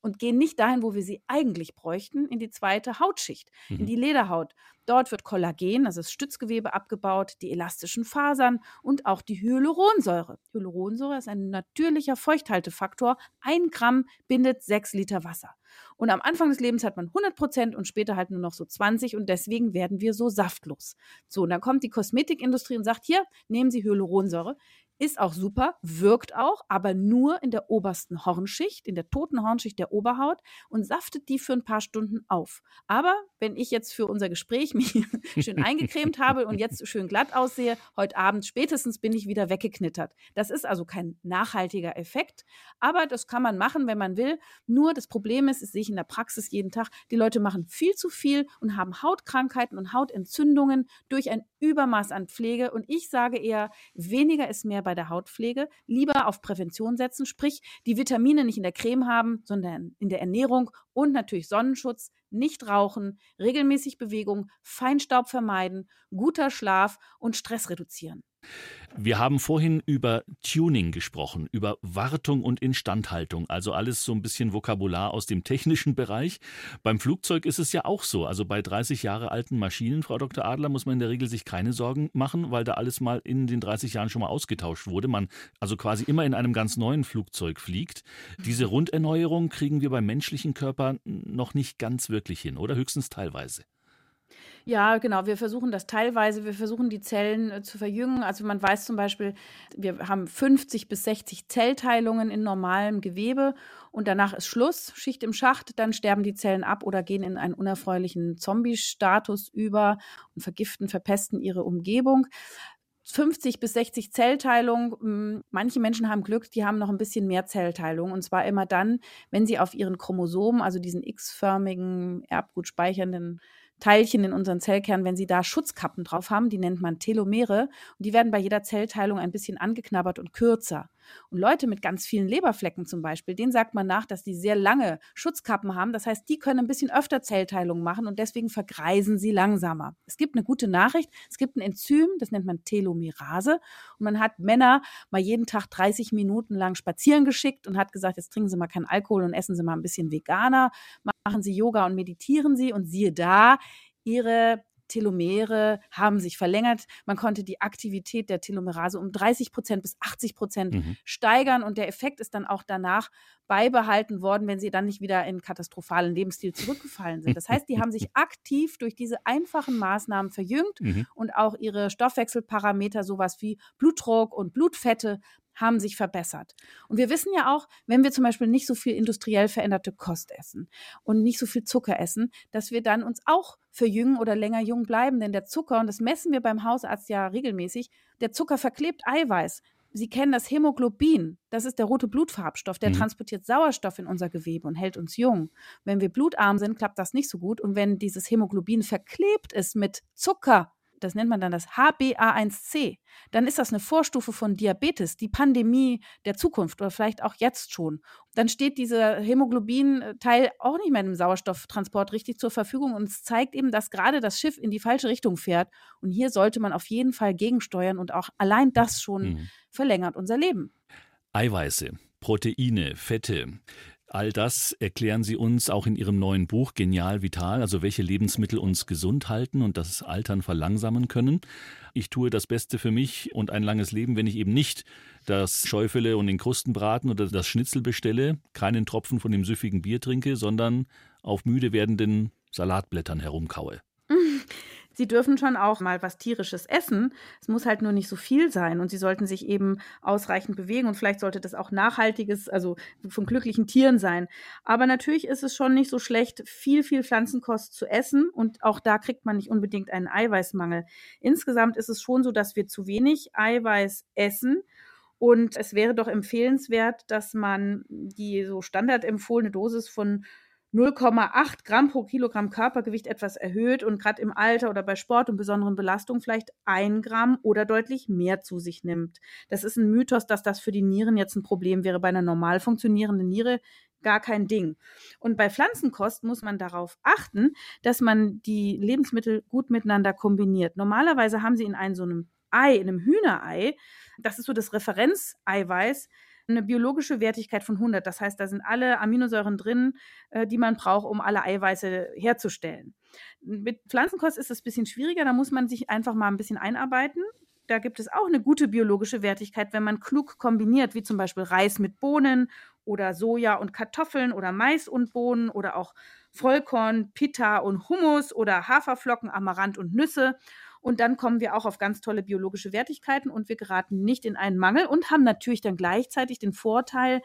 und gehen nicht dahin, wo wir sie eigentlich bräuchten, in die zweite Hautschicht, mhm. in die Lederhaut. Dort wird Kollagen, also das Stützgewebe, abgebaut, die elastischen Fasern und auch die Hyaluronsäure. Hyaluronsäure ist ein natürlicher Feuchthaltefaktor. Ein Gramm bindet sechs Liter Wasser. Und am Anfang des Lebens hat man 100 Prozent und später halt nur noch so 20 und deswegen werden wir so saftlos. So, und dann kommt die Kosmetikindustrie und sagt, hier, nehmen Sie Hyaluronsäure. Ist auch super, wirkt auch, aber nur in der obersten Hornschicht, in der toten Hornschicht der Oberhaut und saftet die für ein paar Stunden auf. Aber wenn ich jetzt für unser Gespräch mich schön eingecremt habe und jetzt schön glatt aussehe, heute Abend spätestens bin ich wieder weggeknittert. Das ist also kein nachhaltiger Effekt, aber das kann man machen, wenn man will. Nur das Problem ist, das sehe ich in der Praxis jeden Tag, die Leute machen viel zu viel und haben Hautkrankheiten und Hautentzündungen durch ein Übermaß an Pflege. Und ich sage eher, weniger ist mehr bei der Hautpflege, lieber auf Prävention setzen, sprich die Vitamine nicht in der Creme haben, sondern in der Ernährung und natürlich Sonnenschutz, nicht rauchen, regelmäßig Bewegung, Feinstaub vermeiden, guter Schlaf und Stress reduzieren. Wir haben vorhin über Tuning gesprochen, über Wartung und Instandhaltung, also alles so ein bisschen Vokabular aus dem technischen Bereich. Beim Flugzeug ist es ja auch so. Also bei 30 Jahre alten Maschinen, Frau Dr. Adler, muss man in der Regel sich keine Sorgen machen, weil da alles mal in den 30 Jahren schon mal ausgetauscht wurde. Man also quasi immer in einem ganz neuen Flugzeug fliegt. Diese Runderneuerung kriegen wir beim menschlichen Körper noch nicht ganz wirklich hin, oder höchstens teilweise. Ja, genau. Wir versuchen das teilweise. Wir versuchen die Zellen äh, zu verjüngen. Also man weiß zum Beispiel, wir haben 50 bis 60 Zellteilungen in normalem Gewebe und danach ist Schluss, Schicht im Schacht. Dann sterben die Zellen ab oder gehen in einen unerfreulichen Zombie-Status über und vergiften, verpesten ihre Umgebung. 50 bis 60 Zellteilung. Hm, manche Menschen haben Glück, die haben noch ein bisschen mehr Zellteilung. Und zwar immer dann, wenn sie auf ihren Chromosomen, also diesen x-förmigen, erbgut speichernden Teilchen in unseren Zellkern, wenn sie da Schutzkappen drauf haben, die nennt man Telomere, und die werden bei jeder Zellteilung ein bisschen angeknabbert und kürzer. Und Leute mit ganz vielen Leberflecken zum Beispiel, denen sagt man nach, dass die sehr lange Schutzkappen haben. Das heißt, die können ein bisschen öfter Zellteilung machen und deswegen vergreisen sie langsamer. Es gibt eine gute Nachricht. Es gibt ein Enzym, das nennt man Telomerase. Und man hat Männer mal jeden Tag 30 Minuten lang spazieren geschickt und hat gesagt, jetzt trinken Sie mal keinen Alkohol und essen Sie mal ein bisschen veganer, machen Sie Yoga und meditieren Sie und siehe da, Ihre Telomere haben sich verlängert. Man konnte die Aktivität der Telomerase um 30 Prozent bis 80 Prozent mhm. steigern und der Effekt ist dann auch danach beibehalten worden, wenn sie dann nicht wieder in katastrophalen Lebensstil zurückgefallen sind. Das heißt, die haben sich aktiv durch diese einfachen Maßnahmen verjüngt mhm. und auch ihre Stoffwechselparameter, sowas wie Blutdruck und Blutfette, haben sich verbessert. Und wir wissen ja auch, wenn wir zum Beispiel nicht so viel industriell veränderte Kost essen und nicht so viel Zucker essen, dass wir dann uns auch verjüngen oder länger jung bleiben. Denn der Zucker, und das messen wir beim Hausarzt ja regelmäßig, der Zucker verklebt Eiweiß. Sie kennen das Hämoglobin. Das ist der rote Blutfarbstoff. Der mhm. transportiert Sauerstoff in unser Gewebe und hält uns jung. Wenn wir blutarm sind, klappt das nicht so gut. Und wenn dieses Hämoglobin verklebt ist mit Zucker, das nennt man dann das HbA1c, dann ist das eine Vorstufe von Diabetes, die Pandemie der Zukunft oder vielleicht auch jetzt schon. Dann steht dieser Hämoglobin-Teil auch nicht mehr im Sauerstofftransport richtig zur Verfügung und es zeigt eben, dass gerade das Schiff in die falsche Richtung fährt. Und hier sollte man auf jeden Fall gegensteuern und auch allein das schon mhm. verlängert unser Leben. Eiweiße, Proteine, Fette. All das erklären Sie uns auch in Ihrem neuen Buch Genial Vital, also welche Lebensmittel uns gesund halten und das Altern verlangsamen können. Ich tue das Beste für mich und ein langes Leben, wenn ich eben nicht das Schäufele und den Krustenbraten oder das Schnitzel bestelle, keinen Tropfen von dem süffigen Bier trinke, sondern auf müde werdenden Salatblättern herumkaue. Sie dürfen schon auch mal was tierisches essen. Es muss halt nur nicht so viel sein und sie sollten sich eben ausreichend bewegen und vielleicht sollte das auch nachhaltiges, also von glücklichen Tieren sein. Aber natürlich ist es schon nicht so schlecht, viel, viel Pflanzenkost zu essen und auch da kriegt man nicht unbedingt einen Eiweißmangel. Insgesamt ist es schon so, dass wir zu wenig Eiweiß essen. Und es wäre doch empfehlenswert, dass man die so standardempfohlene Dosis von 0,8 Gramm pro Kilogramm Körpergewicht etwas erhöht und gerade im Alter oder bei Sport und besonderen Belastungen vielleicht ein Gramm oder deutlich mehr zu sich nimmt. Das ist ein Mythos, dass das für die Nieren jetzt ein Problem wäre. Bei einer normal funktionierenden Niere gar kein Ding. Und bei Pflanzenkost muss man darauf achten, dass man die Lebensmittel gut miteinander kombiniert. Normalerweise haben sie in einem so einem Ei, in einem Hühnerei, das ist so das Referenzeiweiß, eine biologische Wertigkeit von 100. Das heißt, da sind alle Aminosäuren drin, äh, die man braucht, um alle Eiweiße herzustellen. Mit Pflanzenkost ist es ein bisschen schwieriger, da muss man sich einfach mal ein bisschen einarbeiten. Da gibt es auch eine gute biologische Wertigkeit, wenn man klug kombiniert, wie zum Beispiel Reis mit Bohnen oder Soja und Kartoffeln oder Mais und Bohnen oder auch Vollkorn, Pita und Hummus oder Haferflocken, Amaranth und Nüsse. Und dann kommen wir auch auf ganz tolle biologische Wertigkeiten und wir geraten nicht in einen Mangel und haben natürlich dann gleichzeitig den Vorteil,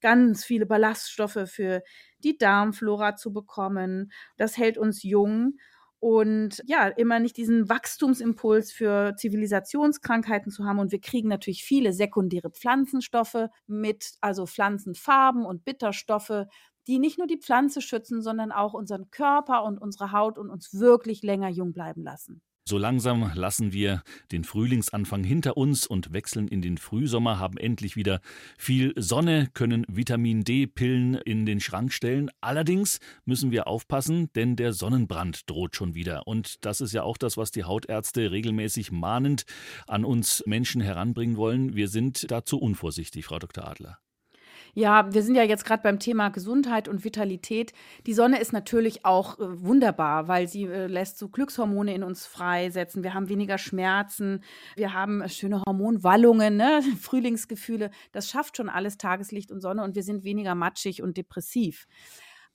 ganz viele Ballaststoffe für die Darmflora zu bekommen. Das hält uns jung und ja, immer nicht diesen Wachstumsimpuls für Zivilisationskrankheiten zu haben. Und wir kriegen natürlich viele sekundäre Pflanzenstoffe mit, also Pflanzenfarben und Bitterstoffe, die nicht nur die Pflanze schützen, sondern auch unseren Körper und unsere Haut und uns wirklich länger jung bleiben lassen. So langsam lassen wir den Frühlingsanfang hinter uns und wechseln in den Frühsommer, haben endlich wieder viel Sonne, können Vitamin D-Pillen in den Schrank stellen. Allerdings müssen wir aufpassen, denn der Sonnenbrand droht schon wieder. Und das ist ja auch das, was die Hautärzte regelmäßig mahnend an uns Menschen heranbringen wollen. Wir sind dazu unvorsichtig, Frau Dr. Adler. Ja, wir sind ja jetzt gerade beim Thema Gesundheit und Vitalität. Die Sonne ist natürlich auch äh, wunderbar, weil sie äh, lässt so Glückshormone in uns freisetzen. Wir haben weniger Schmerzen, wir haben äh, schöne Hormonwallungen, ne? Frühlingsgefühle. Das schafft schon alles Tageslicht und Sonne und wir sind weniger matschig und depressiv.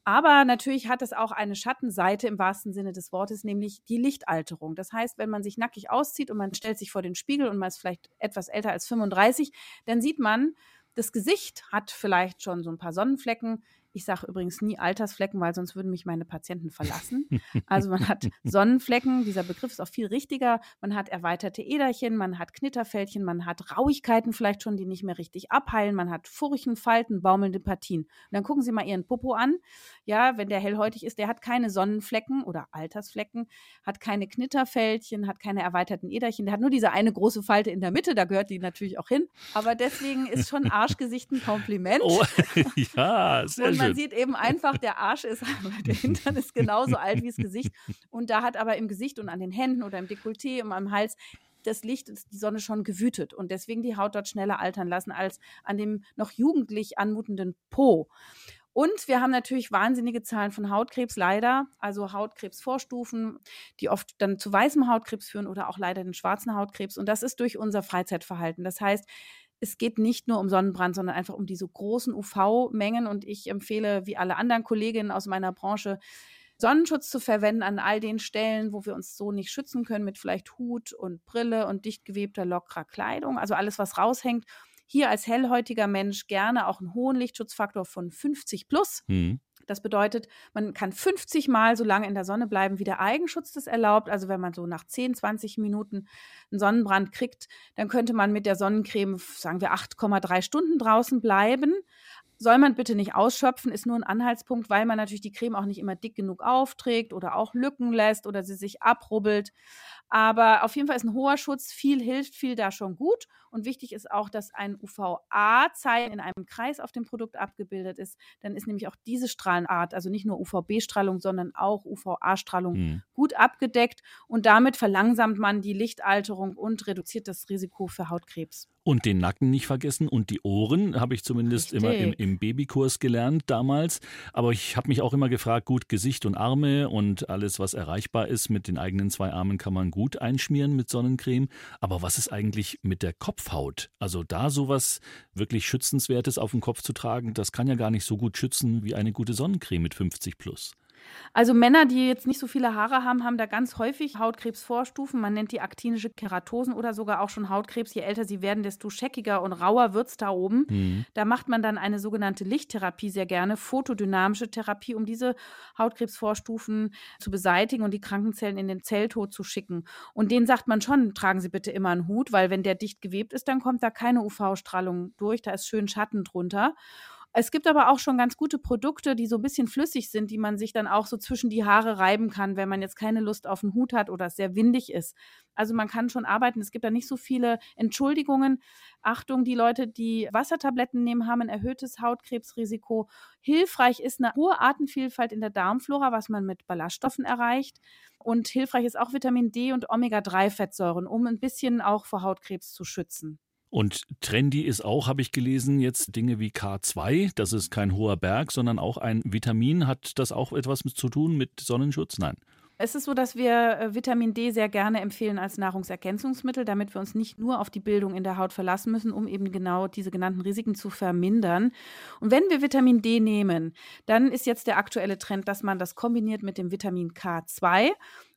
Aber natürlich hat es auch eine Schattenseite im wahrsten Sinne des Wortes, nämlich die Lichtalterung. Das heißt, wenn man sich nackig auszieht und man stellt sich vor den Spiegel und man ist vielleicht etwas älter als 35, dann sieht man, das Gesicht hat vielleicht schon so ein paar Sonnenflecken. Ich sage übrigens nie Altersflecken, weil sonst würden mich meine Patienten verlassen. Also man hat Sonnenflecken, dieser Begriff ist auch viel richtiger. Man hat erweiterte Äderchen, man hat Knitterfältchen, man hat Rauigkeiten vielleicht schon, die nicht mehr richtig abheilen, man hat Furchen, Falten, baumelnde Partien. Und dann gucken Sie mal Ihren Popo an. Ja, wenn der hellhäutig ist, der hat keine Sonnenflecken oder Altersflecken, hat keine Knitterfältchen, hat keine erweiterten Äderchen, der hat nur diese eine große Falte in der Mitte, da gehört die natürlich auch hin. Aber deswegen ist schon Arschgesicht ein Kompliment. Oh, ja, sehr Und man sieht eben einfach, der Arsch ist, der Hintern ist genauso alt wie das Gesicht. Und da hat aber im Gesicht und an den Händen oder im Dekolleté und am Hals das Licht, die Sonne schon gewütet und deswegen die Haut dort schneller altern lassen als an dem noch jugendlich anmutenden Po. Und wir haben natürlich wahnsinnige Zahlen von Hautkrebs, leider. Also Hautkrebsvorstufen, die oft dann zu weißem Hautkrebs führen oder auch leider den schwarzen Hautkrebs. Und das ist durch unser Freizeitverhalten. Das heißt, es geht nicht nur um Sonnenbrand, sondern einfach um diese großen UV-Mengen. Und ich empfehle, wie alle anderen Kolleginnen aus meiner Branche, Sonnenschutz zu verwenden an all den Stellen, wo wir uns so nicht schützen können, mit vielleicht Hut und Brille und dicht gewebter, lockerer Kleidung. Also alles, was raushängt. Hier als hellhäutiger Mensch gerne auch einen hohen Lichtschutzfaktor von 50 plus. Mhm. Das bedeutet, man kann 50 Mal so lange in der Sonne bleiben, wie der Eigenschutz das erlaubt. Also wenn man so nach 10, 20 Minuten einen Sonnenbrand kriegt, dann könnte man mit der Sonnencreme, sagen wir, 8,3 Stunden draußen bleiben. Soll man bitte nicht ausschöpfen, ist nur ein Anhaltspunkt, weil man natürlich die Creme auch nicht immer dick genug aufträgt oder auch Lücken lässt oder sie sich abrubbelt. Aber auf jeden Fall ist ein hoher Schutz, viel hilft, viel da schon gut. Und wichtig ist auch, dass ein UVA-Zeichen in einem Kreis auf dem Produkt abgebildet ist. Dann ist nämlich auch diese Strahlenart, also nicht nur UVB-Strahlung, sondern auch UVA-Strahlung mhm. gut abgedeckt. Und damit verlangsamt man die Lichtalterung und reduziert das Risiko für Hautkrebs. Und den Nacken nicht vergessen und die Ohren, habe ich zumindest Richtig. immer im, im, Babykurs gelernt damals. Aber ich habe mich auch immer gefragt, gut, Gesicht und Arme und alles, was erreichbar ist mit den eigenen zwei Armen, kann man gut einschmieren mit Sonnencreme. Aber was ist eigentlich mit der Kopfhaut? Also da sowas wirklich Schützenswertes auf dem Kopf zu tragen, das kann ja gar nicht so gut schützen wie eine gute Sonnencreme mit 50 plus. Also Männer, die jetzt nicht so viele Haare haben, haben da ganz häufig Hautkrebsvorstufen. Man nennt die aktinische Keratosen oder sogar auch schon Hautkrebs. Je älter sie werden, desto scheckiger und rauer wird es da oben. Mhm. Da macht man dann eine sogenannte Lichttherapie sehr gerne, photodynamische Therapie, um diese Hautkrebsvorstufen zu beseitigen und die Krankenzellen in den Zelltod zu schicken. Und denen sagt man schon, tragen Sie bitte immer einen Hut, weil wenn der dicht gewebt ist, dann kommt da keine UV-Strahlung durch, da ist schön Schatten drunter. Es gibt aber auch schon ganz gute Produkte, die so ein bisschen flüssig sind, die man sich dann auch so zwischen die Haare reiben kann, wenn man jetzt keine Lust auf einen Hut hat oder es sehr windig ist. Also man kann schon arbeiten. Es gibt da nicht so viele Entschuldigungen. Achtung, die Leute, die Wassertabletten nehmen, haben ein erhöhtes Hautkrebsrisiko. Hilfreich ist eine hohe Artenvielfalt in der Darmflora, was man mit Ballaststoffen erreicht. Und hilfreich ist auch Vitamin D und Omega-3-Fettsäuren, um ein bisschen auch vor Hautkrebs zu schützen. Und trendy ist auch, habe ich gelesen, jetzt Dinge wie K2. Das ist kein hoher Berg, sondern auch ein Vitamin. Hat das auch etwas zu tun mit Sonnenschutz? Nein. Es ist so, dass wir äh, Vitamin D sehr gerne empfehlen als Nahrungsergänzungsmittel, damit wir uns nicht nur auf die Bildung in der Haut verlassen müssen, um eben genau diese genannten Risiken zu vermindern. Und wenn wir Vitamin D nehmen, dann ist jetzt der aktuelle Trend, dass man das kombiniert mit dem Vitamin K2.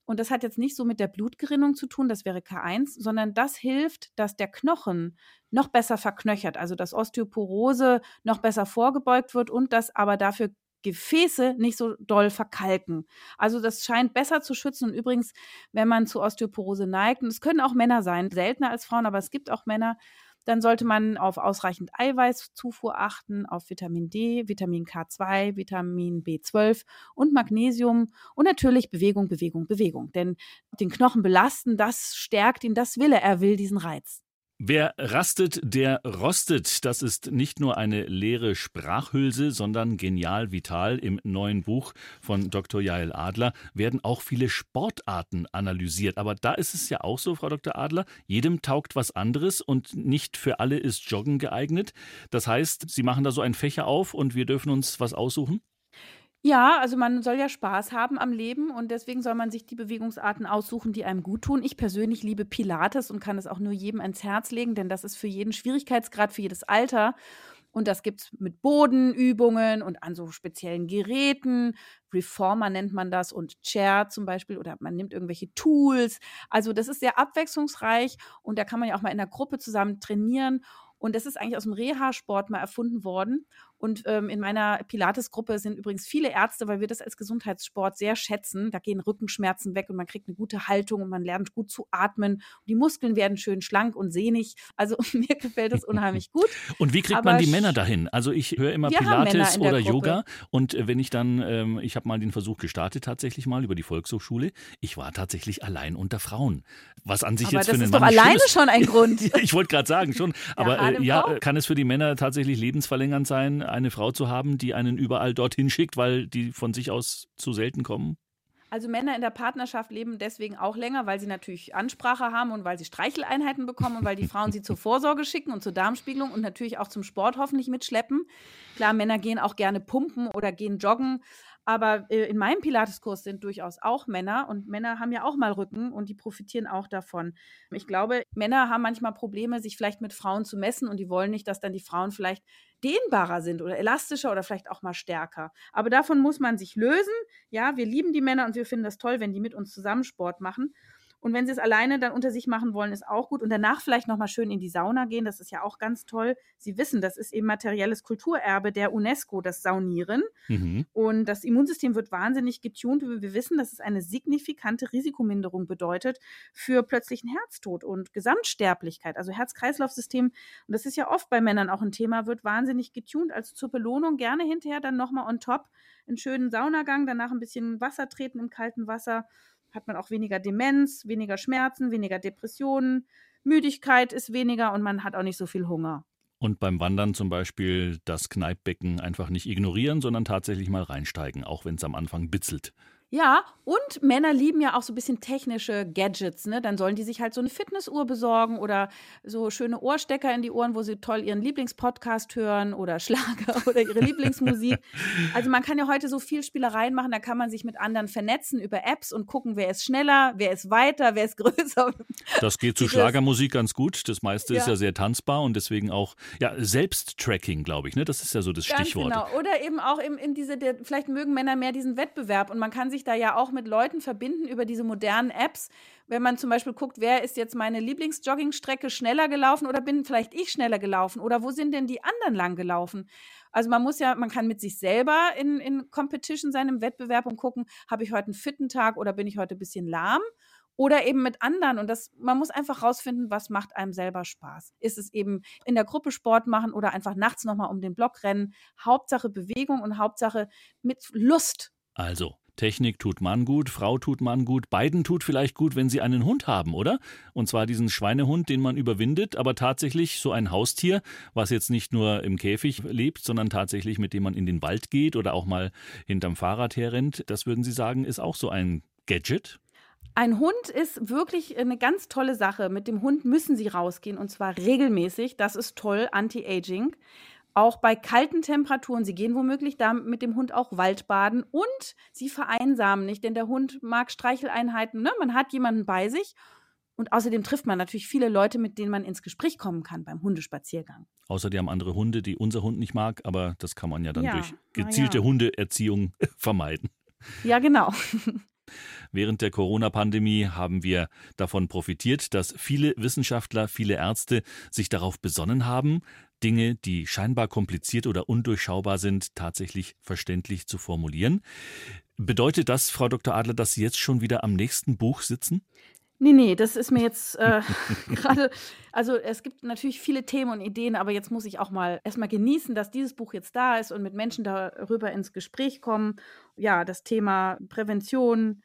Und das hat jetzt nicht so mit der Blutgerinnung zu tun, das wäre K1, sondern das hilft, dass der Knochen noch besser verknöchert, also dass Osteoporose noch besser vorgebeugt wird und dass aber dafür Gefäße nicht so doll verkalken. Also das scheint besser zu schützen. Und übrigens, wenn man zu Osteoporose neigt, und es können auch Männer sein, seltener als Frauen, aber es gibt auch Männer, dann sollte man auf ausreichend Eiweißzufuhr achten, auf Vitamin D, Vitamin K2, Vitamin B12 und Magnesium und natürlich Bewegung, Bewegung, Bewegung. Denn den Knochen belasten, das stärkt ihn, das will er, er will diesen Reiz. Wer rastet, der rostet. Das ist nicht nur eine leere Sprachhülse, sondern genial vital. Im neuen Buch von Dr. Jael Adler werden auch viele Sportarten analysiert. Aber da ist es ja auch so, Frau Dr. Adler, jedem taugt was anderes und nicht für alle ist Joggen geeignet. Das heißt, Sie machen da so einen Fächer auf und wir dürfen uns was aussuchen? Ja, also man soll ja Spaß haben am Leben und deswegen soll man sich die Bewegungsarten aussuchen, die einem gut tun. Ich persönlich liebe Pilates und kann es auch nur jedem ans Herz legen, denn das ist für jeden Schwierigkeitsgrad, für jedes Alter. Und das gibt es mit Bodenübungen und an so speziellen Geräten. Reformer nennt man das und Chair zum Beispiel oder man nimmt irgendwelche Tools. Also das ist sehr abwechslungsreich und da kann man ja auch mal in der Gruppe zusammen trainieren. Und das ist eigentlich aus dem Reha-Sport mal erfunden worden. Und ähm, in meiner Pilates-Gruppe sind übrigens viele Ärzte, weil wir das als Gesundheitssport sehr schätzen. Da gehen Rückenschmerzen weg und man kriegt eine gute Haltung und man lernt gut zu atmen. Und die Muskeln werden schön schlank und sehnig. Also mir gefällt das unheimlich gut. Und wie kriegt Aber man die Männer dahin? Also ich höre immer Pilates oder Yoga. Und äh, wenn ich dann, ähm, ich habe mal den Versuch gestartet tatsächlich mal über die Volkshochschule. Ich war tatsächlich allein unter Frauen. Was an sich Aber jetzt für einen Mann Das ist doch alleine schon ein Grund. ich wollte gerade sagen, schon. Aber äh, ja, kann es für die Männer tatsächlich lebensverlängernd sein, eine Frau zu haben, die einen überall dorthin schickt, weil die von sich aus zu selten kommen? Also Männer in der Partnerschaft leben deswegen auch länger, weil sie natürlich Ansprache haben und weil sie Streicheleinheiten bekommen und weil die Frauen sie zur Vorsorge schicken und zur Darmspiegelung und natürlich auch zum Sport hoffentlich mitschleppen. Klar, Männer gehen auch gerne pumpen oder gehen joggen, aber äh, in meinem Pilateskurs sind durchaus auch Männer und Männer haben ja auch mal Rücken und die profitieren auch davon. Ich glaube, Männer haben manchmal Probleme, sich vielleicht mit Frauen zu messen und die wollen nicht, dass dann die Frauen vielleicht dehnbarer sind oder elastischer oder vielleicht auch mal stärker. Aber davon muss man sich lösen. Ja, wir lieben die Männer und wir finden das toll, wenn die mit uns zusammen Sport machen. Und wenn sie es alleine dann unter sich machen wollen, ist auch gut. Und danach vielleicht nochmal schön in die Sauna gehen. Das ist ja auch ganz toll. Sie wissen, das ist eben materielles Kulturerbe der UNESCO, das Saunieren. Mhm. Und das Immunsystem wird wahnsinnig getunt. Wir wissen, dass es eine signifikante Risikominderung bedeutet für plötzlichen Herztod und Gesamtsterblichkeit. Also Herz-Kreislauf-System, und das ist ja oft bei Männern auch ein Thema, wird wahnsinnig getunt. Also zur Belohnung gerne hinterher dann nochmal on top einen schönen Saunagang, danach ein bisschen Wasser treten im kalten Wasser hat man auch weniger Demenz, weniger Schmerzen, weniger Depressionen, Müdigkeit ist weniger und man hat auch nicht so viel Hunger. Und beim Wandern zum Beispiel das Kneippbecken einfach nicht ignorieren, sondern tatsächlich mal reinsteigen, auch wenn es am Anfang bitzelt. Ja, und Männer lieben ja auch so ein bisschen technische Gadgets, ne? Dann sollen die sich halt so eine Fitnessuhr besorgen oder so schöne Ohrstecker in die Ohren, wo sie toll ihren Lieblingspodcast hören oder Schlager oder ihre Lieblingsmusik. Also man kann ja heute so viel Spielereien machen, da kann man sich mit anderen vernetzen über Apps und gucken, wer ist schneller, wer ist weiter, wer ist größer. Das geht zu Schlagermusik ganz gut. Das meiste ja. ist ja sehr tanzbar und deswegen auch ja Selbsttracking, glaube ich, ne? Das ist ja so das ganz Stichwort. Genau. Oder eben auch in, in diese, der, vielleicht mögen Männer mehr diesen Wettbewerb und man kann sich sich da ja auch mit Leuten verbinden über diese modernen Apps. Wenn man zum Beispiel guckt, wer ist jetzt meine Lieblingsjoggingstrecke schneller gelaufen oder bin vielleicht ich schneller gelaufen oder wo sind denn die anderen lang gelaufen? Also man muss ja, man kann mit sich selber in, in Competition sein, im Wettbewerb und gucken, habe ich heute einen fitten Tag oder bin ich heute ein bisschen lahm? oder eben mit anderen. Und das, man muss einfach rausfinden, was macht einem selber Spaß. Ist es eben in der Gruppe Sport machen oder einfach nachts nochmal um den Block rennen? Hauptsache Bewegung und Hauptsache mit Lust. Also, Technik tut Mann gut, Frau tut Mann gut, beiden tut vielleicht gut, wenn sie einen Hund haben, oder? Und zwar diesen Schweinehund, den man überwindet, aber tatsächlich so ein Haustier, was jetzt nicht nur im Käfig lebt, sondern tatsächlich mit dem man in den Wald geht oder auch mal hinterm Fahrrad herrennt. Das würden Sie sagen, ist auch so ein Gadget? Ein Hund ist wirklich eine ganz tolle Sache. Mit dem Hund müssen Sie rausgehen und zwar regelmäßig. Das ist toll, Anti-Aging auch bei kalten Temperaturen. Sie gehen womöglich da mit dem Hund auch Waldbaden und sie vereinsamen nicht, denn der Hund mag Streicheleinheiten. Ne? Man hat jemanden bei sich und außerdem trifft man natürlich viele Leute, mit denen man ins Gespräch kommen kann beim Hundespaziergang. Außer die haben andere Hunde, die unser Hund nicht mag, aber das kann man ja dann ja, durch gezielte ja. Hundeerziehung vermeiden. Ja, genau. Während der Corona-Pandemie haben wir davon profitiert, dass viele Wissenschaftler, viele Ärzte sich darauf besonnen haben, Dinge, die scheinbar kompliziert oder undurchschaubar sind, tatsächlich verständlich zu formulieren. Bedeutet das, Frau Dr. Adler, dass Sie jetzt schon wieder am nächsten Buch sitzen? Nee, nee, das ist mir jetzt äh, gerade, also es gibt natürlich viele Themen und Ideen, aber jetzt muss ich auch mal erstmal genießen, dass dieses Buch jetzt da ist und mit Menschen darüber ins Gespräch kommen. Ja, das Thema Prävention,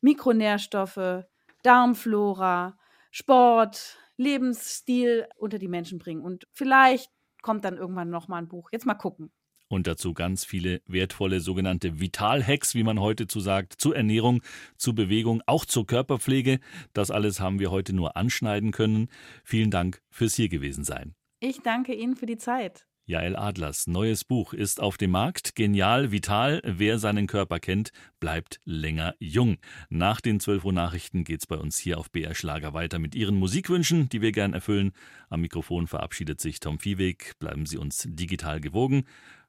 Mikronährstoffe, Darmflora, Sport, Lebensstil unter die Menschen bringen. Und vielleicht kommt dann irgendwann noch mal ein Buch. Jetzt mal gucken. Und dazu ganz viele wertvolle sogenannte Vital-Hacks, wie man heute zu sagt, zur Ernährung, zur Bewegung, auch zur Körperpflege. Das alles haben wir heute nur anschneiden können. Vielen Dank fürs hier gewesen sein. Ich danke Ihnen für die Zeit. Jael Adlers neues Buch ist auf dem Markt. Genial, vital. Wer seinen Körper kennt, bleibt länger jung. Nach den 12 Uhr Nachrichten geht's bei uns hier auf BR Schlager weiter mit Ihren Musikwünschen, die wir gern erfüllen. Am Mikrofon verabschiedet sich Tom Viehweg. Bleiben Sie uns digital gewogen.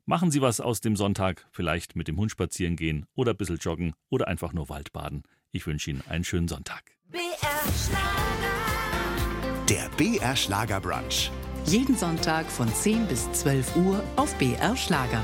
Machen Sie was aus dem Sonntag, vielleicht mit dem Hund spazieren gehen oder ein bisschen joggen oder einfach nur Waldbaden. Ich wünsche Ihnen einen schönen Sonntag. BR Schlager. Der BR Schlager Brunch. Jeden Sonntag von 10 bis 12 Uhr auf BR Schlager.